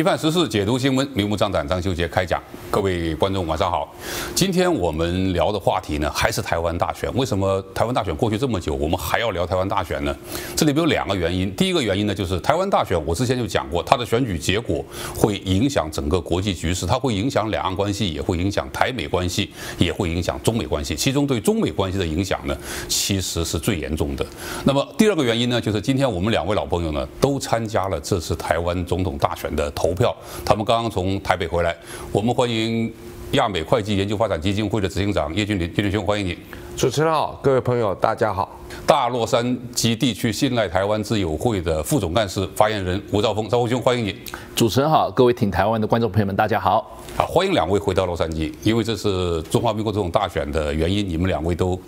批判时事，解读新闻，明目张胆，张秀杰开讲。各位观众晚上好，今天我们聊的话题呢，还是台湾大选。为什么台湾大选过去这么久，我们还要聊台湾大选呢？这里边有两个原因。第一个原因呢，就是台湾大选，我之前就讲过，它的选举结果会影响整个国际局势，它会影响两岸关系，也会影响台美关系，也会影响中美关系。其中对中美关系的影响呢，其实是最严重的。那么第二个原因呢，就是今天我们两位老朋友呢，都参加了这次台湾总统大选的投票，他们刚刚从台北回来，我们欢迎亚美会计研究发展基金会的执行长叶俊林，叶俊麟兄，欢迎你。主持人好，各位朋友大家好。大洛杉矶地区信赖台湾自由会的副总干事、发言人吴兆峰，兆峰兄，欢迎你。主持人好，各位挺台湾的观众朋友们，大家好。啊，欢迎两位回到洛杉矶，因为这是中华民国总统大选的原因，你们两位都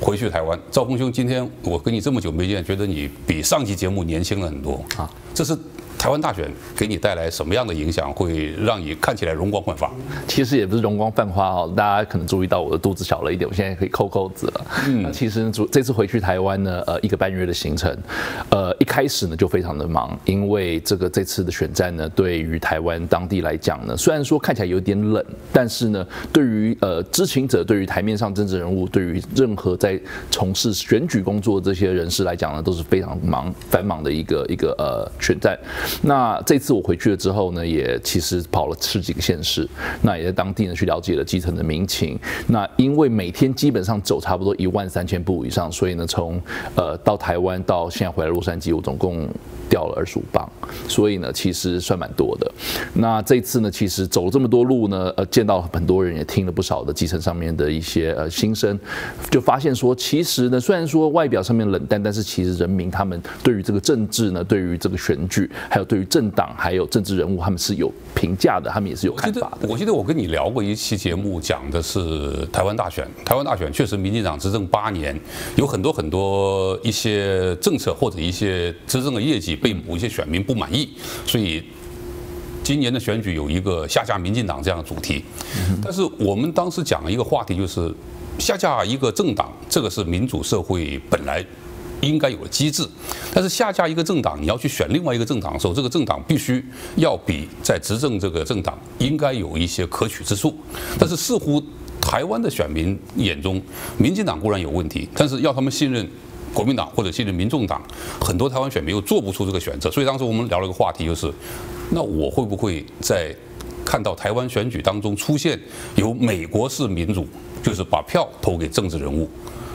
回去台湾。兆峰兄，今天我跟你这么久没见，觉得你比上期节目年轻了很多啊，这是。台湾大选给你带来什么样的影响，会让你看起来容光焕发？其实也不是容光焕发哦，大家可能注意到我的肚子小了一点，我现在可以扣扣子了。嗯，那其实主，这次回去台湾呢，呃，一个半月的行程，呃，一开始呢就非常的忙，因为这个这次的选战呢，对于台湾当地来讲呢，虽然说看起来有点冷，但是呢，对于呃知情者，对于台面上政治人物，对于任何在从事选举工作的这些人士来讲呢，都是非常忙繁忙的一个一个呃选战。那这次我回去了之后呢，也其实跑了十几个县市，那也在当地呢去了解了基层的民情。那因为每天基本上走差不多一万三千步以上，所以呢，从呃到台湾到现在回来洛杉矶，我总共掉了二十五磅，所以呢，其实算蛮多的。那这次呢，其实走了这么多路呢，呃，见到很多人，也听了不少的基层上面的一些呃心声，就发现说，其实呢，虽然说外表上面冷淡，但是其实人民他们对于这个政治呢，对于这个选举，还有对于政党，还有政治人物，他们是有评价的，他们也是有看法的。我记得我跟你聊过一期节目，讲的是台湾大选。台湾大选确实，民进党执政八年，有很多很多一些政策或者一些执政的业绩被某一些选民不满意，所以今年的选举有一个下架民进党这样的主题。但是我们当时讲了一个话题，就是下架一个政党，这个是民主社会本来。应该有的机制，但是下架一个政党，你要去选另外一个政党的时候，这个政党必须要比在执政这个政党应该有一些可取之处。但是似乎台湾的选民眼中，民进党固然有问题，但是要他们信任国民党或者信任民众党，很多台湾选民又做不出这个选择。所以当时我们聊了一个话题，就是那我会不会在看到台湾选举当中出现有美国式民主，就是把票投给政治人物，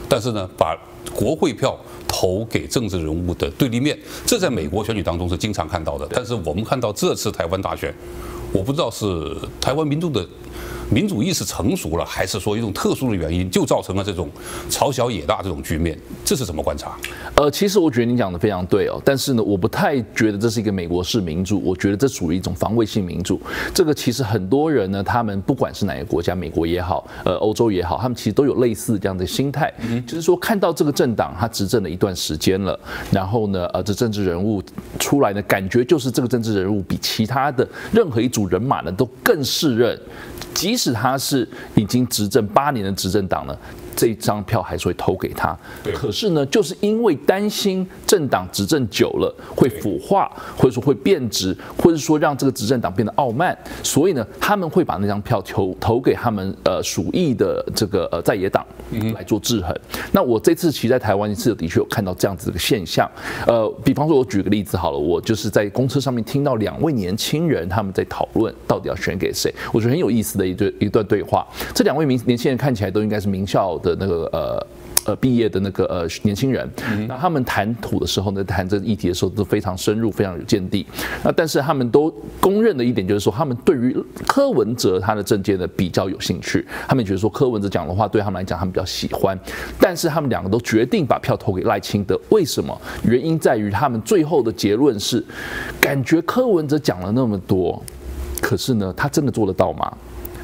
但是呢，把国会票。投给政治人物的对立面，这在美国选举当中是经常看到的。但是我们看到这次台湾大选，我不知道是台湾民众的。民主意识成熟了，还是说一种特殊的原因就造成了这种朝小野大这种局面？这是怎么观察？呃，其实我觉得你讲的非常对哦，但是呢，我不太觉得这是一个美国式民主，我觉得这属于一种防卫性民主。这个其实很多人呢，他们不管是哪个国家，美国也好，呃，欧洲也好，他们其实都有类似这样的心态，就是说看到这个政党他执政了一段时间了，然后呢，呃，这政治人物出来呢，感觉就是这个政治人物比其他的任何一组人马呢都更适任。即使他是已经执政八年的执政党了。这张票还是会投给他，可是呢，就是因为担心政党执政久了会腐化，或者说会变质，或者说让这个执政党变得傲慢，所以呢，他们会把那张票投投给他们呃属意的这个呃在野党来做制衡。那我这次其实在台湾一次的确有看到这样子的现象，呃，比方说我举个例子好了，我就是在公车上面听到两位年轻人他们在讨论到底要选给谁，我觉得很有意思的一对一段对话。这两位名年轻人看起来都应该是名校的。的那个呃呃毕业的那个呃年轻人，那他们谈吐的时候呢，谈这个议题的时候都非常深入，非常有见地。那但是他们都公认的一点就是说，他们对于柯文哲他的政见呢比较有兴趣，他们觉得说柯文哲讲的话对他们来讲他们比较喜欢。但是他们两个都决定把票投给赖清德，为什么？原因在于他们最后的结论是，感觉柯文哲讲了那么多，可是呢，他真的做得到吗？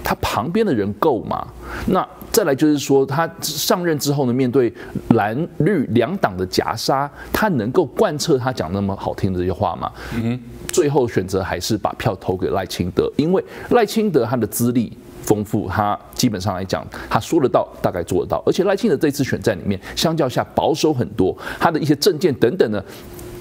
他旁边的人够吗？那再来就是说，他上任之后呢，面对蓝绿两党的夹杀，他能够贯彻他讲那么好听的这些话吗？嗯，最后选择还是把票投给赖清德，因为赖清德他的资历丰富，他基本上来讲，他说得到，大概做得到，而且赖清德这次选战里面，相较下保守很多，他的一些政见等等呢。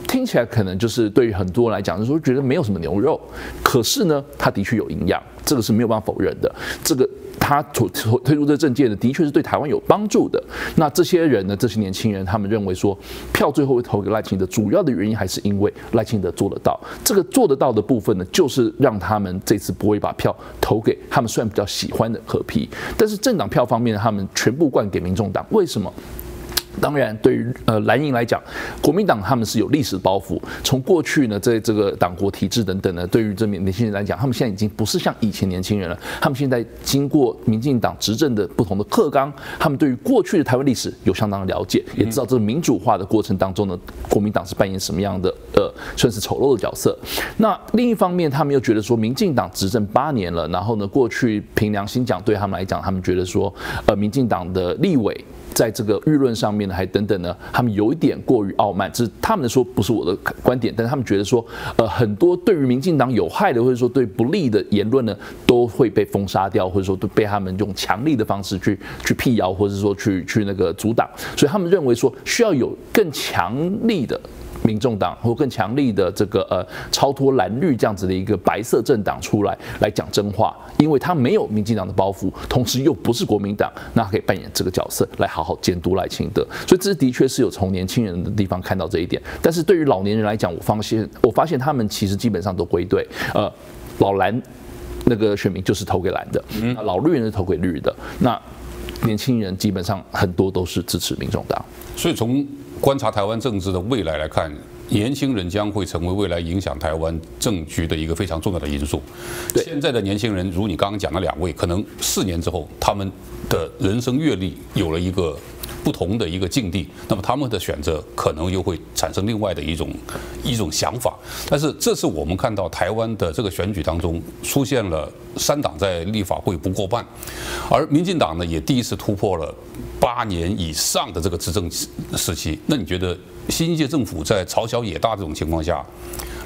听起来可能就是对于很多人来讲，就是说觉得没有什么牛肉，可是呢，他的确有营养，这个是没有办法否认的。这个。他推推出这政见呢，的确是对台湾有帮助的。那这些人呢，这些年轻人，他们认为说，票最后会投给赖清德，主要的原因还是因为赖清德做得到。这个做得到的部分呢，就是让他们这次不会把票投给他们虽然比较喜欢的和 P，但是政党票方面，他们全部灌给民众党。为什么？当然，对于呃蓝营来讲，国民党他们是有历史包袱。从过去呢，在这个党国体制等等呢，对于这名年轻人来讲，他们现在已经不是像以前年轻人了。他们现在经过民进党执政的不同的课纲，他们对于过去的台湾历史有相当的了解，也知道这个民主化的过程当中呢，国民党是扮演什么样的呃算是丑陋的角色。那另一方面，他们又觉得说，民进党执政八年了，然后呢，过去凭良心讲，对他们来讲，他们觉得说，呃，民进党的立委。在这个舆论上面呢，还等等呢，他们有一点过于傲慢，这是他们说，不是我的观点，但是他们觉得说，呃，很多对于民进党有害的或者说对不利的言论呢，都会被封杀掉，或者说都被他们用强力的方式去去辟谣，或者说去去那个阻挡，所以他们认为说需要有更强力的。民众党或更强力的这个呃超脱蓝绿这样子的一个白色政党出来来讲真话，因为他没有民进党的包袱，同时又不是国民党，那他可以扮演这个角色来好好监督赖清德。所以这的确是有从年轻人的地方看到这一点。但是对于老年人来讲，我发现我发现他们其实基本上都归队，呃，老蓝那个选民就是投给蓝的，老绿人是投给绿的，那年轻人基本上很多都是支持民众党。所以从观察台湾政治的未来来看，年轻人将会成为未来影响台湾政局的一个非常重要的因素。现在的年轻人，如你刚刚讲的两位，可能四年之后，他们的人生阅历有了一个不同的一个境地，那么他们的选择可能又会产生另外的一种一种想法。但是，这是我们看到台湾的这个选举当中出现了三党在立法会不过半，而民进党呢也第一次突破了。八年以上的这个执政时期，那你觉得新一届政府在朝小野大这种情况下，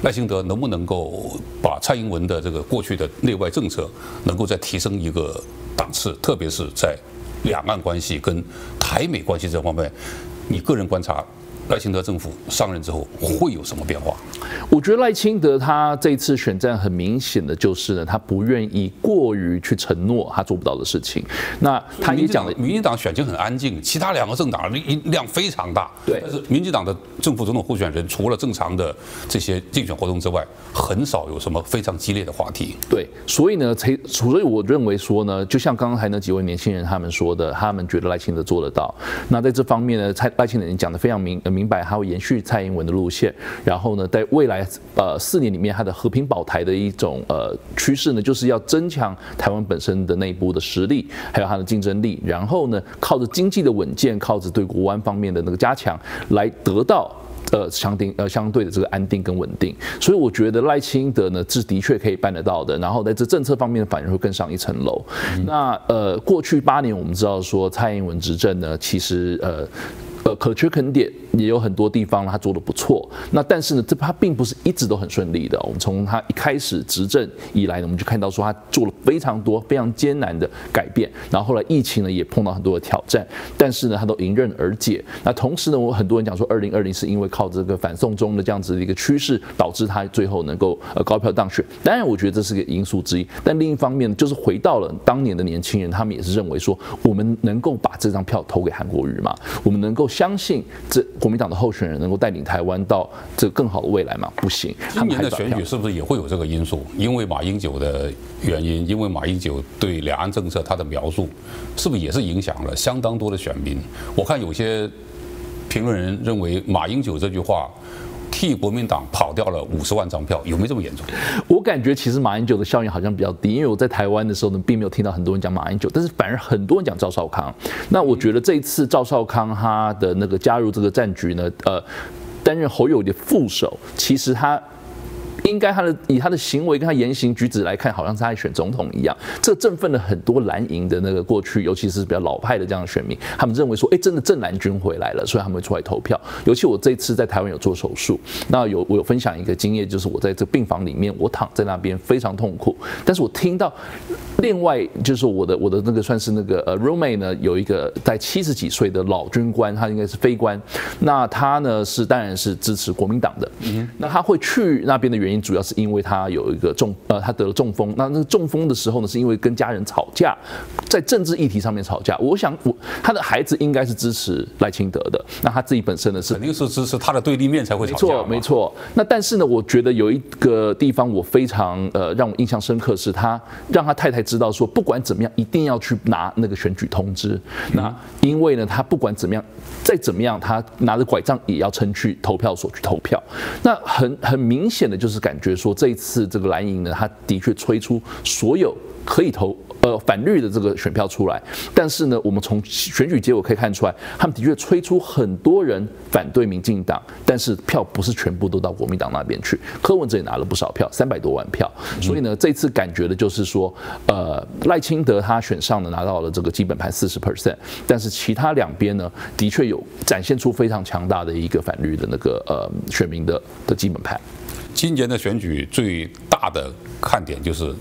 赖清德能不能够把蔡英文的这个过去的内外政策能够再提升一个档次？特别是在两岸关系跟台美关系这方面，你个人观察？赖清德政府上任之后会有什么变化？我觉得赖清德他这次选战很明显的就是呢，他不愿意过于去承诺他做不到的事情。那他也讲了，民进党选情很安静，其他两个政党力量非常大。对，但是民进党的政府总统候选人除了正常的这些竞选活动之外，很少有什么非常激烈的话题。对，所以呢，才所以我认为说呢，就像刚才那几位年轻人他们说的，他们觉得赖清德做得到。那在这方面呢，蔡赖清德已经讲得非常明。明白，他会延续蔡英文的路线，然后呢，在未来呃四年里面，他的和平保台的一种呃趋势呢，就是要增强台湾本身的内部的实力，还有它的竞争力，然后呢，靠着经济的稳健，靠着对国安方面的那个加强，来得到呃相定呃相对的这个安定跟稳定。所以我觉得赖清德呢，是的确可以办得到的。然后在这政策方面反而会更上一层楼。嗯、那呃，过去八年我们知道说蔡英文执政呢，其实呃。呃，可缺可点也有很多地方他做得不错。那但是呢，这他并不是一直都很顺利的。我们从他一开始执政以来呢，我们就看到说他做了非常多非常艰难的改变。然后后来疫情呢也碰到很多的挑战，但是呢他都迎刃而解。那同时呢，我很多人讲说，二零二零是因为靠这个反送中的这样子的一个趋势，导致他最后能够呃高票当选。当然，我觉得这是个因素之一。但另一方面，就是回到了当年的年轻人，他们也是认为说，我们能够把这张票投给韩国瑜吗？我们能够。相信这国民党的候选人能够带领台湾到这个更好的未来吗？不行。今年的选举是不是也会有这个因素？因为马英九的原因，因为马英九对两岸政策他的描述，是不是也是影响了相当多的选民？我看有些评论人认为马英九这句话。替国民党跑掉了五十万张票，有没有这么严重？我感觉其实马英九的效应好像比较低，因为我在台湾的时候呢，并没有听到很多人讲马英九，但是反而很多人讲赵少康。那我觉得这一次赵少康他的那个加入这个战局呢，呃，担任侯友的副手，其实他。应该他的以他的行为跟他言行举止来看，好像是他在选总统一样。这振奋了很多蓝营的那个过去，尤其是比较老派的这样的选民，他们认为说，哎，真的正蓝军回来了，所以他们会出来投票。尤其我这次在台湾有做手术，那有我有分享一个经验，就是我在这病房里面，我躺在那边非常痛苦，但是我听到另外就是我的我的那个算是那个呃 roommate 呢，有一个在七十几岁的老军官，他应该是非官，那他呢是当然是支持国民党的，那他会去那边的原因。主要是因为他有一个中呃，他得了中风。那那个中风的时候呢，是因为跟家人吵架，在政治议题上面吵架。我想我他的孩子应该是支持赖清德的，那他自己本身呢是肯定是支持他的对立面才会吵架。没错，没错。那但是呢，我觉得有一个地方我非常呃让我印象深刻，是他让他太太知道说，不管怎么样，一定要去拿那个选举通知。那因为呢，他不管怎么样，再怎么样，他拿着拐杖也要撑去投票所去投票。那很很明显的就是。感觉说这一次这个蓝营呢，他的确吹出所有可以投呃反绿的这个选票出来，但是呢，我们从选举结果可以看出来，他们的确催出很多人反对民进党，但是票不是全部都到国民党那边去。柯文哲也拿了不少票，三百多万票，所以呢，这次感觉的就是说，呃，赖清德他选上了，拿到了这个基本盘四十 percent，但是其他两边呢，的确有展现出非常强大的一个反绿的那个呃选民的的基本盘。今年的选举最大的看点就是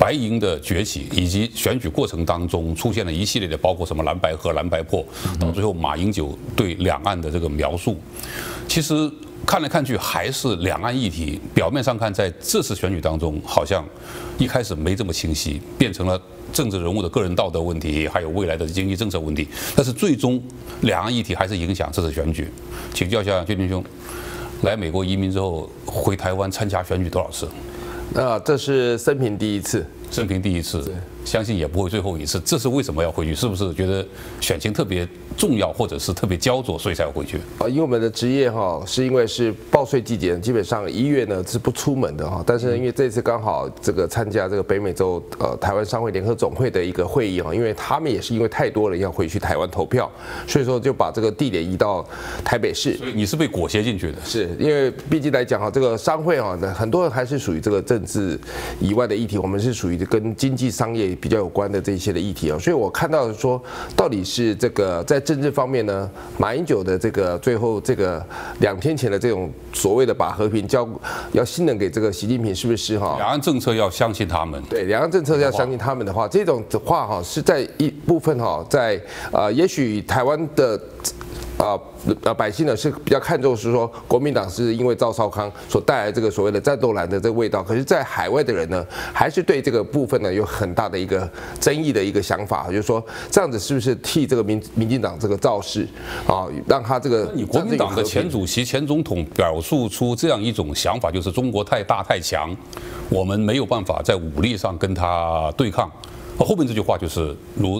白银的崛起，以及选举过程当中出现了一系列的，包括什么蓝白合、蓝白破，到最后马英九对两岸的这个描述。其实看来看去还是两岸议题，表面上看在这次选举当中好像一开始没这么清晰，变成了政治人物的个人道德问题，还有未来的经济政策问题。但是最终两岸议题还是影响这次选举。请教一下俊君兄。来美国移民之后，回台湾参加选举多少次？那这是生平第一次，生平第一次。相信也不会最后一次，这是为什么要回去？是不是觉得选情特别重要，或者是特别焦灼，所以才要回去？啊，因为我们的职业哈，是因为是报税季节，基本上一月呢是不出门的哈。但是因为这次刚好这个参加这个北美洲呃台湾商会联合总会的一个会议哈，因为他们也是因为太多人要回去台湾投票，所以说就把这个地点移到台北市。所以你是被裹挟进去的？是因为毕竟来讲哈，这个商会哈，很多人还是属于这个政治以外的议题，我们是属于跟经济商业。比较有关的这些的议题啊，所以我看到说，到底是这个在政治方面呢，马英九的这个最后这个两天前的这种所谓的把和平交要信任给这个习近平，是不是哈？两岸政策要相信他们。对，两岸政策要相信他们的话，这种的话哈，是在一部分哈，在呃，也许台湾的。啊，呃，百姓呢是比较看重是说，国民党是因为赵少康所带来这个所谓的战斗蓝的这个味道，可是，在海外的人呢，还是对这个部分呢有很大的一个争议的一个想法，就是说这样子是不是替这个民民进党这个造势啊，让他这个你国民党的前主席、前总统表述出这样一种想法，就是中国太大太强，我们没有办法在武力上跟他对抗。后面这句话就是如。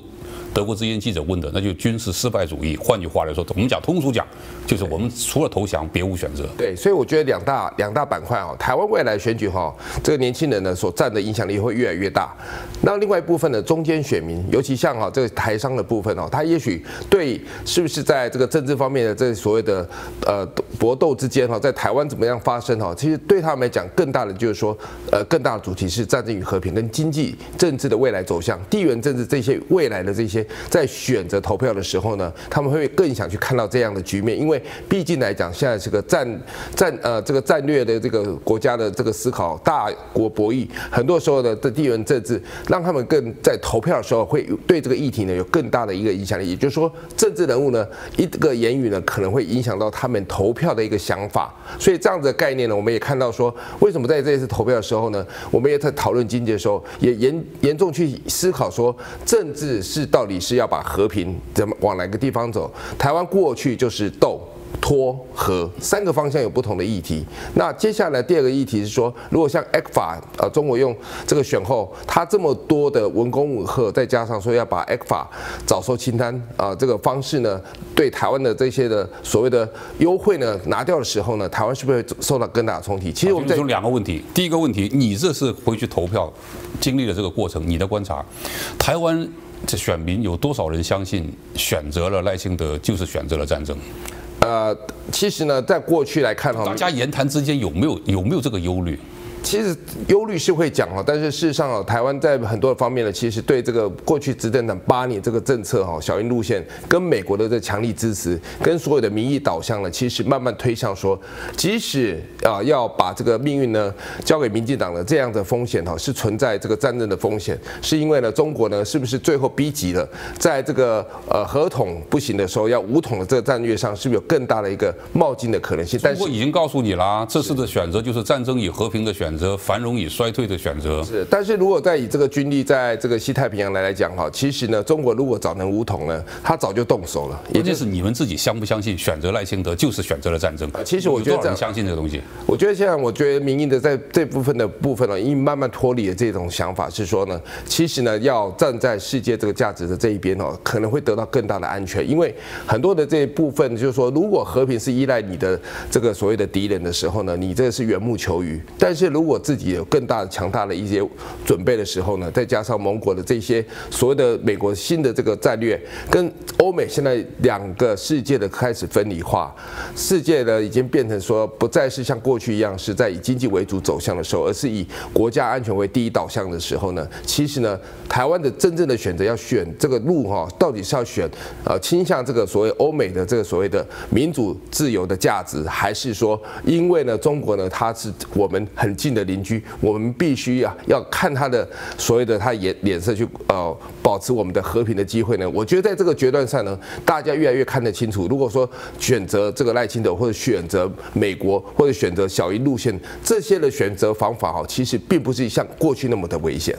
德国之音记者问的，那就军事失败主义。换句话来说，我们讲通俗讲，就是我们除了投降别无选择。对，所以我觉得两大两大板块啊，台湾未来选举哈，这个年轻人呢所占的影响力会越来越大。那另外一部分的中间选民，尤其像哈这个台商的部分哦，他也许对是不是在这个政治方面的这所谓的呃搏斗之间哈，在台湾怎么样发生哈，其实对他们来讲更大的就是说呃更大的主题是战争与和平跟经济政治的未来走向、地缘政治这些未来的这些。在选择投票的时候呢，他们会更想去看到这样的局面，因为毕竟来讲，现在是个战战呃这个战略的这个国家的这个思考，大国博弈，很多时候的的地缘政治让他们更在投票的时候会对这个议题呢有更大的一个影响力。也就是说，政治人物呢一个言语呢可能会影响到他们投票的一个想法。所以这样子的概念呢，我们也看到说，为什么在这一次投票的时候呢，我们也在讨论经济的时候，也严严重去思考说，政治是到底。你是要把和平怎么往哪个地方走？台湾过去就是斗、拖、和三个方向有不同的议题。那接下来第二个议题是说，如果像 ECFA 呃，中国用这个选后，它这么多的文攻武吓，再加上说要把 ECFA 早收清单啊，这个方式呢，对台湾的这些的所谓的优惠呢拿掉的时候呢，台湾是不是会受到更大的冲击？其实我们有两个问题。第一个问题，你这次回去投票经历了这个过程，你的观察，台湾。这选民有多少人相信选择了赖清德就是选择了战争？呃，其实呢，在过去来看哈，大家言谈之间有没有有没有这个忧虑？其实忧虑是会讲哈，但是事实上啊，台湾在很多方面呢，其实对这个过去执政党八年这个政策哈，小英路线跟美国的这强力支持，跟所有的民意导向呢，其实慢慢推向说，即使啊要把这个命运呢交给民进党的这样的风险哈，是存在这个战争的风险，是因为呢中国呢是不是最后逼急了，在这个呃合统不行的时候，要武统的这个战略上，是不是有更大的一个冒进的可能性？但是我已经告诉你了，这次的选择就是战争与和平的选择，繁荣与衰退的选择。是，但是如果再以这个军力在这个西太平洋来来讲哈，其实呢，中国如果早能武统呢，他早就动手了。也就是你们自己相不相信，选择赖清德就是选择了战争？其实我觉得相信这个东西。我觉得现在，我觉得民意的在这部分的部分呢，已经慢慢脱离了这种想法，是说呢，其实呢，要站在世界这个价值的这一边哦，可能会得到更大的安全，因为很多的这一部分就是说，如果和平是依赖你的这个所谓的敌人的时候呢，你这个是缘木求鱼；但是如如果自己有更大的强大的一些准备的时候呢，再加上盟国的这些所谓的美国新的这个战略，跟欧美现在两个世界的开始分离化，世界呢已经变成说不再是像过去一样是在以经济为主走向的时候，而是以国家安全为第一导向的时候呢，其实呢，台湾的真正的选择要选这个路哈，到底是要选呃倾向这个所谓欧美的这个所谓的民主自由的价值，还是说因为呢中国呢它是我们很近的邻居，我们必须要要看他的所谓的他颜脸色去呃保持我们的和平的机会呢？我觉得在这个决断上呢，大家越来越看得清楚。如果说选择这个赖清德，或者选择美国，或者选择小英路线，这些的选择方法哈，其实并不是像过去那么的危险。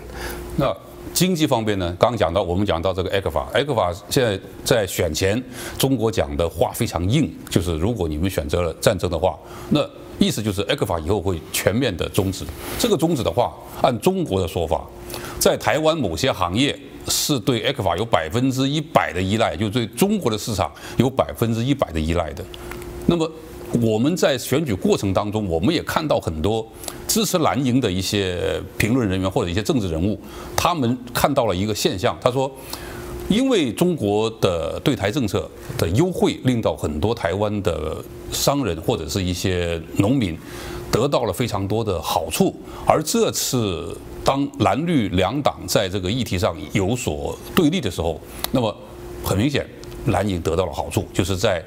那经济方面呢？刚刚讲到，我们讲到这个 ECFA，ECFA 现在在选前，中国讲的话非常硬，就是如果你们选择了战争的话，那意思就是 ECFA 以后会全面的终止。这个终止的话，按中国的说法，在台湾某些行业是对 ECFA 有百分之一百的依赖，就对中国的市场有百分之一百的依赖的。那么我们在选举过程当中，我们也看到很多支持蓝营的一些评论人员或者一些政治人物，他们看到了一个现象，他说。因为中国的对台政策的优惠，令到很多台湾的商人或者是一些农民得到了非常多的好处。而这次当蓝绿两党在这个议题上有所对立的时候，那么很明显，蓝营得到了好处，就是在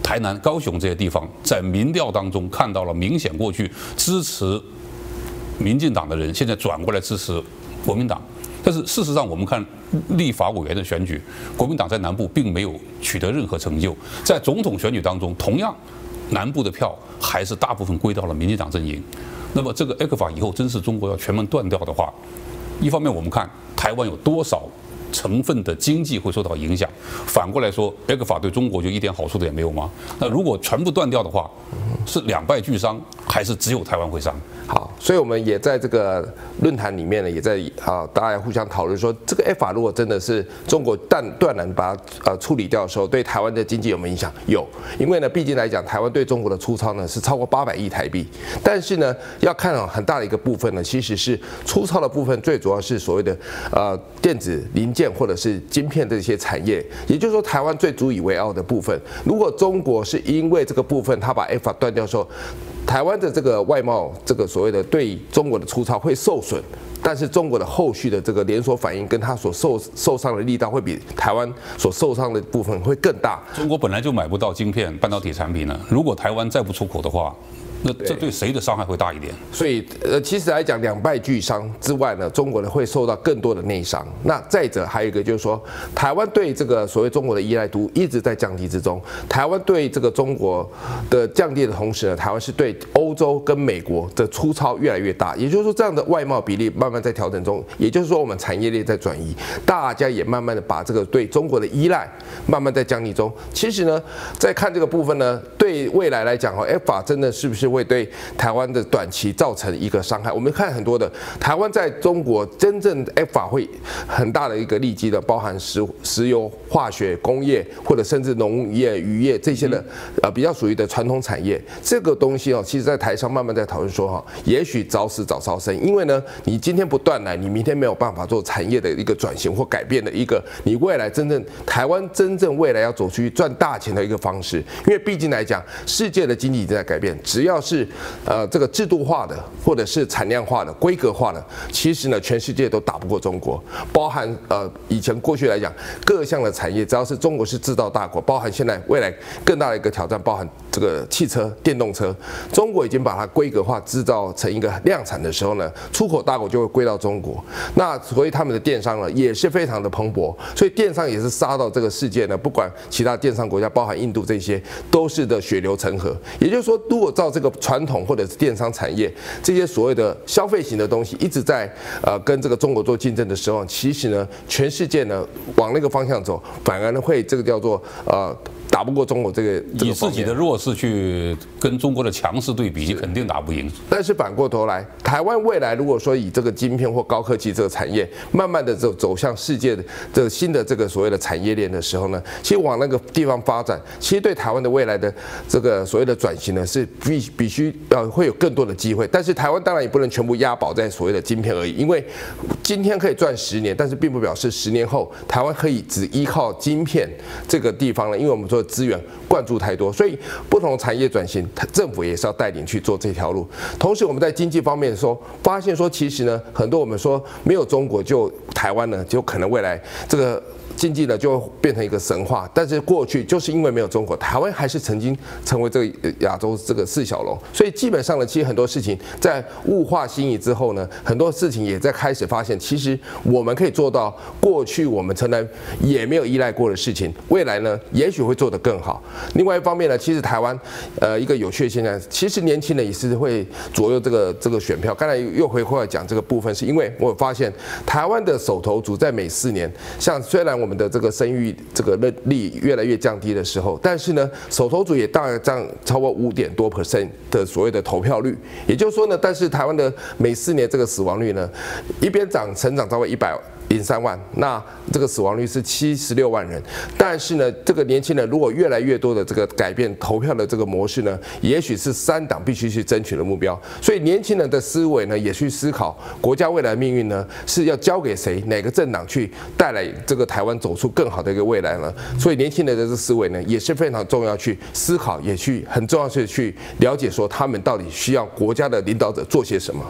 台南、高雄这些地方，在民调当中看到了明显过去支持民进党的人，现在转过来支持国民党。但是事实上，我们看立法委员的选举，国民党在南部并没有取得任何成就。在总统选举当中，同样南部的票还是大部分归到了民进党阵营。那么这个 ECFA 以后真是中国要全面断掉的话，一方面我们看台湾有多少成分的经济会受到影响，反过来说，ECFA 对中国就一点好处的也没有吗？那如果全部断掉的话，是两败俱伤，还是只有台湾会伤？好，所以我们也在这个论坛里面呢，也在啊，大家互相讨论说，这个 ECFA 如果真的是中国断断然把它呃处理掉的时候，对台湾的经济有没有影响？有，因为呢，毕竟来讲，台湾对中国的出超呢是超过八百亿台币，但是呢，要看很大的一个部分呢，其实是出超的部分，最主要是所谓的呃电子零件或者是晶片这些产业，也就是说，台湾最足以为傲的部分，如果中国是因为这个部分，它把 F 法断掉的时候，台湾的这个外贸，这个所谓的对中国的出超会受损，但是中国的后续的这个连锁反应跟它所受受伤的力道会比台湾所受伤的部分会更大。中国本来就买不到晶片、半导体产品呢，如果台湾再不出口的话。那这对谁的伤害会大一点？所以，呃，其实来讲，两败俱伤之外呢，中国呢会受到更多的内伤。那再者，还有一个就是说，台湾对这个所谓中国的依赖度一直在降低之中。台湾对这个中国的降低的同时呢，台湾是对欧洲跟美国的粗糙越来越大。也就是说，这样的外贸比例慢慢在调整中。也就是说，我们产业链在转移，大家也慢慢的把这个对中国的依赖慢慢在降低中。其实呢，在看这个部分呢，对未来来讲哈，ECFA 真的是不是？会对台湾的短期造成一个伤害。我们看很多的台湾在中国真正 ECFA 会很大的一个利基的，包含石石油、化学、工业或者甚至农业、渔业这些的，呃，比较属于的传统产业。这个东西哦，其实在台上慢慢在讨论说哈，也许早死早超生，因为呢，你今天不断来，你明天没有办法做产业的一个转型或改变的一个，你未来真正台湾真正未来要走出去赚大钱的一个方式。因为毕竟来讲，讲，世界的经济已经在改变，只要是呃这个制度化的或者是产量化的、规格化的，其实呢，全世界都打不过中国。包含呃以前过去来讲，各项的产业，只要是中国是制造大国，包含现在未来更大的一个挑战，包含这个汽车、电动车，中国已经把它规格化制造成一个量产的时候呢，出口大国就会归到中国。那所以他们的电商呢也是非常的蓬勃，所以电商也是杀到这个世界呢，不管其他电商国家，包含印度这些，都是的血流成河。也就是说，如果照这个传统或者是电商产业这些所谓的消费型的东西一直在呃跟这个中国做竞争的时候，其实呢，全世界呢往那个方向走，反而呢会这个叫做呃。打不过中国这个，以自己的弱势去跟中国的强势对比，你肯定打不赢。但是反过头来，台湾未来如果说以这个晶片或高科技这个产业，慢慢的走走向世界的这个新的这个所谓的产业链的时候呢，其实往那个地方发展，其实对台湾的未来的这个所谓的转型呢，是必必须要会有更多的机会。但是台湾当然也不能全部押宝在所谓的晶片而已，因为今天可以赚十年，但是并不表示十年后台湾可以只依靠晶片这个地方了，因为我们说。资源灌注太多，所以不同产业转型，政府也是要带领去做这条路。同时，我们在经济方面说，发现说，其实呢，很多我们说没有中国就台湾呢，就可能未来这个。经济呢就会变成一个神话，但是过去就是因为没有中国，台湾还是曾经成为这个亚洲这个四小龙，所以基本上呢，其实很多事情在物化心意之后呢，很多事情也在开始发现，其实我们可以做到过去我们从来也没有依赖过的事情，未来呢也许会做得更好。另外一方面呢，其实台湾呃一个有趣的现象，其实年轻人也是会左右这个这个选票。刚才又回过来讲这个部分，是因为我发现台湾的首投族在每四年，像虽然我我们的这个生育这个率越来越降低的时候，但是呢，手头族也大概占超过五点多 percent 的所谓的投票率，也就是说呢，但是台湾的每四年这个死亡率呢，一边涨成长超过一百。零三万，那这个死亡率是七十六万人。但是呢，这个年轻人如果越来越多的这个改变投票的这个模式呢，也许是三党必须去争取的目标。所以年轻人的思维呢，也去思考国家未来命运呢，是要交给谁，哪个政党去带来这个台湾走出更好的一个未来呢？所以年轻人的这思维呢，也是非常重要去思考，也去很重要是去了解说他们到底需要国家的领导者做些什么。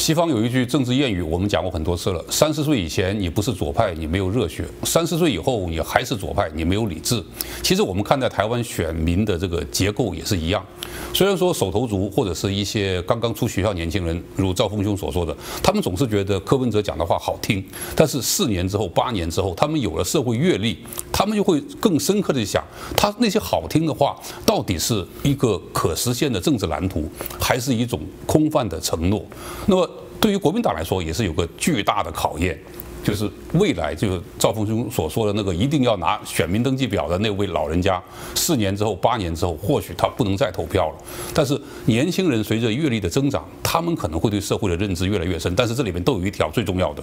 西方有一句政治谚语，我们讲过很多次了：三十岁以前你不是左派，你没有热血；三十岁以后你还是左派，你没有理智。其实我们看待台湾选民的这个结构也是一样。虽然说手头族或者是一些刚刚出学校年轻人，如赵峰兄所说的，他们总是觉得柯文哲讲的话好听，但是四年之后、八年之后，他们有了社会阅历，他们就会更深刻地想，他那些好听的话到底是一个可实现的政治蓝图，还是一种空泛的承诺？那么。对于国民党来说，也是有个巨大的考验，就是未来就是赵丰兄所说的那个一定要拿选民登记表的那位老人家，四年之后、八年之后，或许他不能再投票了。但是年轻人随着阅历的增长，他们可能会对社会的认知越来越深。但是这里面都有一条最重要的，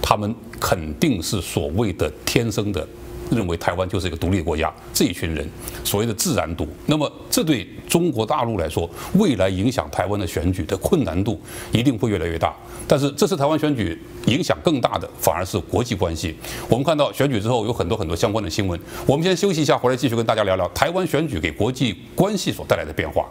他们肯定是所谓的天生的。认为台湾就是一个独立国家，这一群人所谓的自然独，那么这对中国大陆来说，未来影响台湾的选举的困难度一定会越来越大。但是这次台湾选举影响更大的反而是国际关系。我们看到选举之后有很多很多相关的新闻。我们先休息一下，回来继续跟大家聊聊台湾选举给国际关系所带来的变化。